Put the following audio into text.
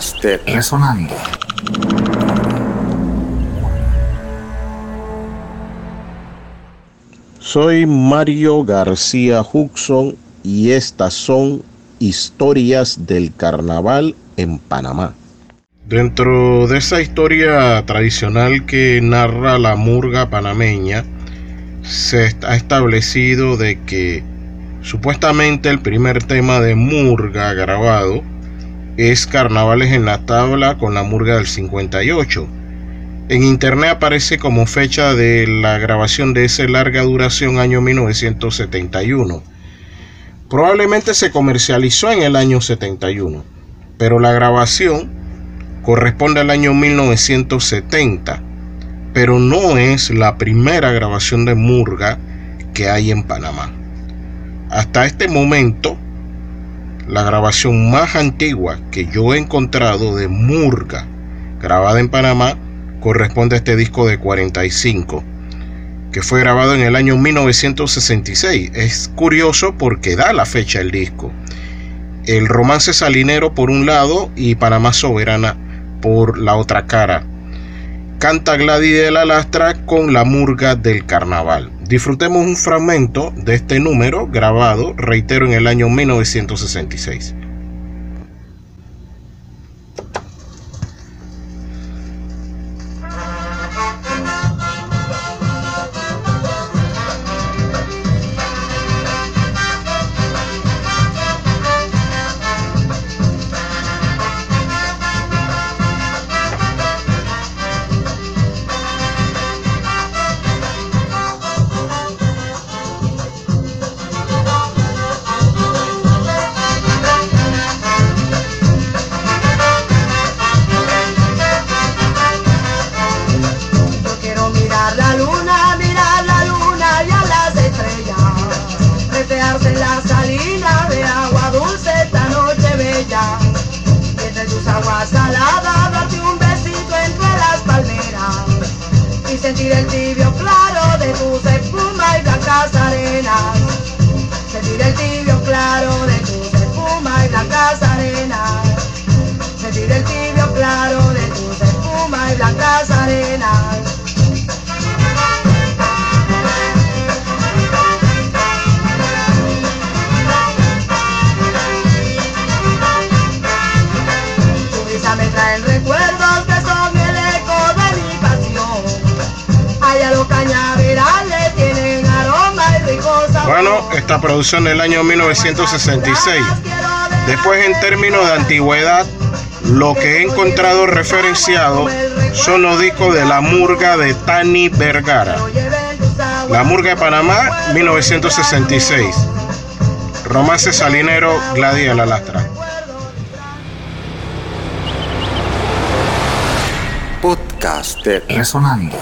De Resonando. Soy Mario García Huxon y estas son historias del carnaval en Panamá. Dentro de esa historia tradicional que narra la murga panameña, se ha establecido de que supuestamente el primer tema de murga grabado es Carnavales en la tabla con la murga del 58. En internet aparece como fecha de la grabación de esa larga duración año 1971. Probablemente se comercializó en el año 71, pero la grabación corresponde al año 1970, pero no es la primera grabación de murga que hay en Panamá. Hasta este momento, la grabación más antigua que yo he encontrado de Murga, grabada en Panamá, corresponde a este disco de 45, que fue grabado en el año 1966. Es curioso porque da la fecha el disco. El romance salinero por un lado y Panamá soberana por la otra cara. Canta Gladys de la Lastra con la murga del carnaval. Disfrutemos un fragmento de este número grabado, reitero, en el año 1966. Sentir el tibio claro de tus espuma y blancas arenas. Sentir el tibio claro de tus espuma y blancas arenas. Sentir el tibio claro de tus espuma y blancas arenas. Bueno, esta producción del año 1966. Después en términos de antigüedad, lo que he encontrado referenciado son los discos de La Murga de Tani Vergara. La Murga de Panamá, 1966. Romance Salinero, Gladia La Lastra. Podcast de Resonando.